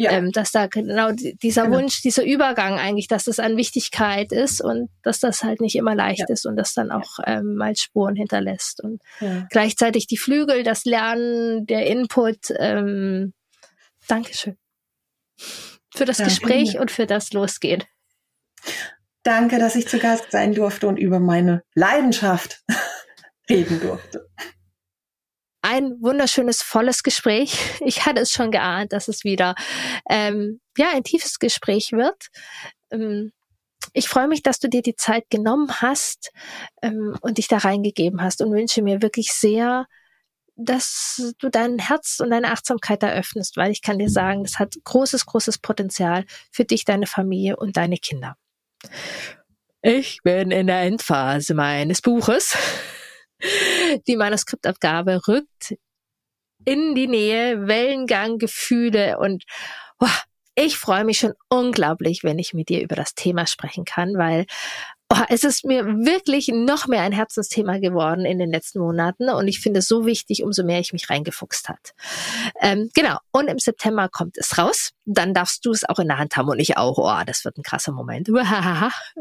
Ja. Ähm, dass da genau dieser genau. Wunsch, dieser Übergang eigentlich, dass das an Wichtigkeit ist und dass das halt nicht immer leicht ja. ist und das dann auch ähm, mal Spuren hinterlässt. Und ja. gleichzeitig die Flügel, das Lernen, der Input. Ähm, Dankeschön für das Danke Gespräch und für das Losgehen. Danke, dass ich zu Gast sein durfte und über meine Leidenschaft reden durfte ein wunderschönes, volles Gespräch. Ich hatte es schon geahnt, dass es wieder ähm, ja ein tiefes Gespräch wird. Ähm, ich freue mich, dass du dir die Zeit genommen hast ähm, und dich da reingegeben hast und wünsche mir wirklich sehr, dass du dein Herz und deine Achtsamkeit eröffnest, weil ich kann dir sagen, das hat großes, großes Potenzial für dich, deine Familie und deine Kinder. Ich bin in der Endphase meines Buches. Die Manuskriptabgabe rückt in die Nähe, Wellengang, Gefühle und boah, ich freue mich schon unglaublich, wenn ich mit dir über das Thema sprechen kann, weil oh, es ist mir wirklich noch mehr ein Herzensthema geworden in den letzten Monaten und ich finde es so wichtig, umso mehr ich mich reingefuchst hat. Ähm, genau. Und im September kommt es raus. Dann darfst du es auch in der Hand haben und ich auch. Oh, das wird ein krasser Moment.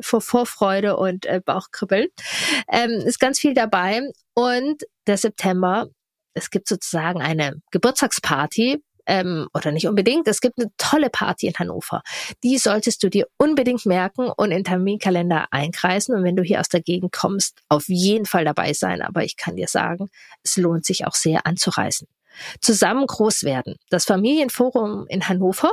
Vor Vorfreude und äh, Bauchkribbeln. Ähm, ist ganz viel dabei. Und der September es gibt sozusagen eine Geburtstagsparty ähm, oder nicht unbedingt. Es gibt eine tolle Party in Hannover. Die solltest du dir unbedingt merken und in Terminkalender einkreisen. Und wenn du hier aus der Gegend kommst, auf jeden Fall dabei sein. Aber ich kann dir sagen, es lohnt sich auch sehr anzureisen zusammen groß werden. Das Familienforum in Hannover,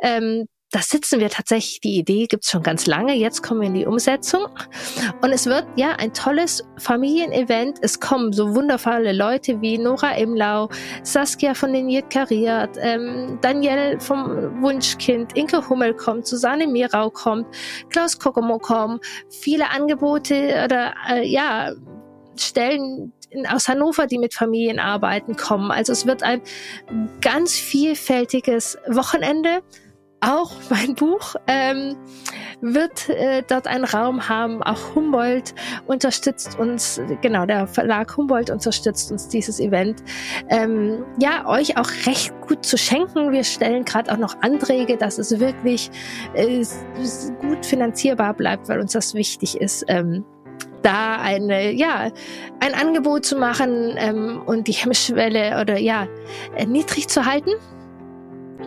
ähm, da sitzen wir tatsächlich, die Idee gibt's schon ganz lange, jetzt kommen wir in die Umsetzung. Und es wird ja ein tolles Familienevent. Es kommen so wundervolle Leute wie Nora Imlau, Saskia von den Jit ähm, Danielle vom Wunschkind, Inke Hummel kommt, Susanne Mirau kommt, Klaus Kokomo kommt, viele Angebote oder äh, ja, Stellen aus Hannover, die mit Familien arbeiten, kommen. Also es wird ein ganz vielfältiges Wochenende auch mein Buch ähm, wird äh, dort einen Raum haben. Auch Humboldt unterstützt uns, genau, der Verlag Humboldt unterstützt uns dieses Event. Ähm, ja, euch auch recht gut zu schenken. Wir stellen gerade auch noch Anträge, dass es wirklich äh, gut finanzierbar bleibt, weil uns das wichtig ist. Ähm, da eine, ja, ein Angebot zu machen ähm, und die Hemmschwelle oder ja, äh, niedrig zu halten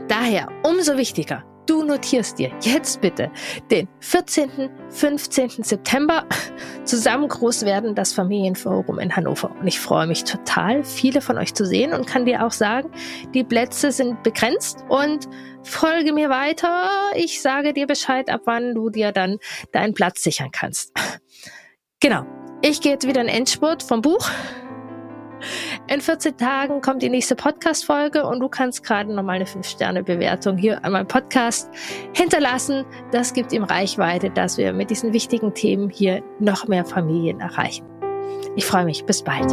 Daher umso wichtiger, du notierst dir jetzt bitte den 14., 15. September zusammen groß werden das Familienforum in Hannover. Und ich freue mich total, viele von euch zu sehen und kann dir auch sagen, die Plätze sind begrenzt und folge mir weiter. Ich sage dir Bescheid, ab wann du dir dann deinen Platz sichern kannst. Genau. Ich gehe jetzt wieder in Endspurt vom Buch. In 14 Tagen kommt die nächste Podcast-Folge und du kannst gerade nochmal eine 5-Sterne-Bewertung hier an meinem Podcast hinterlassen. Das gibt ihm Reichweite, dass wir mit diesen wichtigen Themen hier noch mehr Familien erreichen. Ich freue mich. Bis bald.